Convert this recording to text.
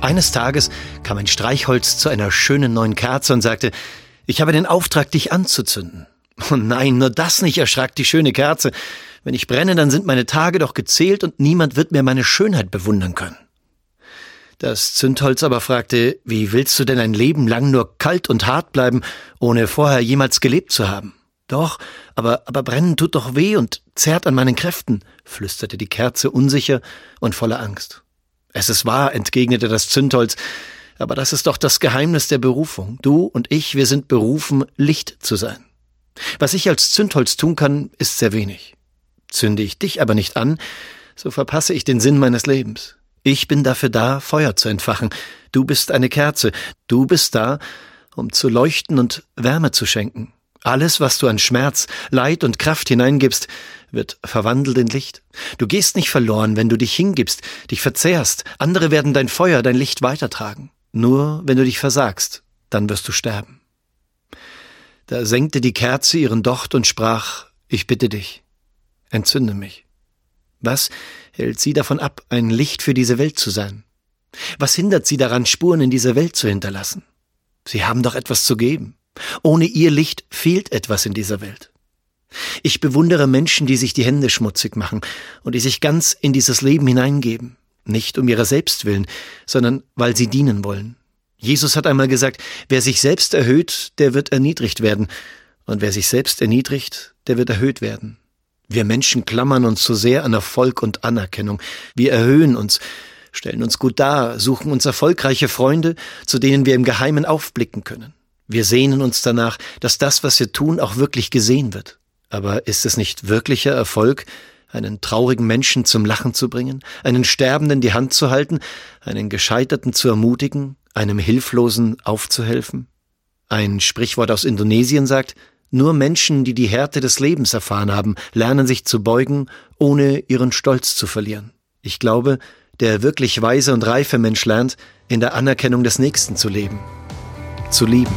Eines Tages kam ein Streichholz zu einer schönen neuen Kerze und sagte, ich habe den Auftrag, dich anzuzünden. Oh nein, nur das nicht, erschrak die schöne Kerze. Wenn ich brenne, dann sind meine Tage doch gezählt und niemand wird mehr meine Schönheit bewundern können. Das Zündholz aber fragte, wie willst du denn ein Leben lang nur kalt und hart bleiben, ohne vorher jemals gelebt zu haben? Doch, aber, aber brennen tut doch weh und zerrt an meinen Kräften, flüsterte die Kerze unsicher und voller Angst. Es ist wahr, entgegnete das Zündholz, aber das ist doch das Geheimnis der Berufung. Du und ich, wir sind berufen, Licht zu sein. Was ich als Zündholz tun kann, ist sehr wenig. Zünde ich dich aber nicht an, so verpasse ich den Sinn meines Lebens. Ich bin dafür da, Feuer zu entfachen. Du bist eine Kerze. Du bist da, um zu leuchten und Wärme zu schenken. Alles, was du an Schmerz, Leid und Kraft hineingibst, wird verwandelt in Licht. Du gehst nicht verloren, wenn du dich hingibst, dich verzehrst. Andere werden dein Feuer, dein Licht weitertragen. Nur wenn du dich versagst, dann wirst du sterben. Da senkte die Kerze ihren Docht und sprach, ich bitte dich, entzünde mich. Was hält sie davon ab, ein Licht für diese Welt zu sein? Was hindert sie daran, Spuren in dieser Welt zu hinterlassen? Sie haben doch etwas zu geben. Ohne ihr Licht fehlt etwas in dieser Welt. Ich bewundere Menschen, die sich die Hände schmutzig machen und die sich ganz in dieses Leben hineingeben, nicht um ihrer selbst willen, sondern weil sie dienen wollen. Jesus hat einmal gesagt, wer sich selbst erhöht, der wird erniedrigt werden, und wer sich selbst erniedrigt, der wird erhöht werden. Wir Menschen klammern uns zu sehr an Erfolg und Anerkennung. Wir erhöhen uns, stellen uns gut dar, suchen uns erfolgreiche Freunde, zu denen wir im Geheimen aufblicken können. Wir sehnen uns danach, dass das, was wir tun, auch wirklich gesehen wird. Aber ist es nicht wirklicher Erfolg, einen traurigen Menschen zum Lachen zu bringen, einen Sterbenden die Hand zu halten, einen Gescheiterten zu ermutigen, einem Hilflosen aufzuhelfen? Ein Sprichwort aus Indonesien sagt, nur Menschen, die die Härte des Lebens erfahren haben, lernen sich zu beugen, ohne ihren Stolz zu verlieren. Ich glaube, der wirklich weise und reife Mensch lernt, in der Anerkennung des Nächsten zu leben, zu lieben.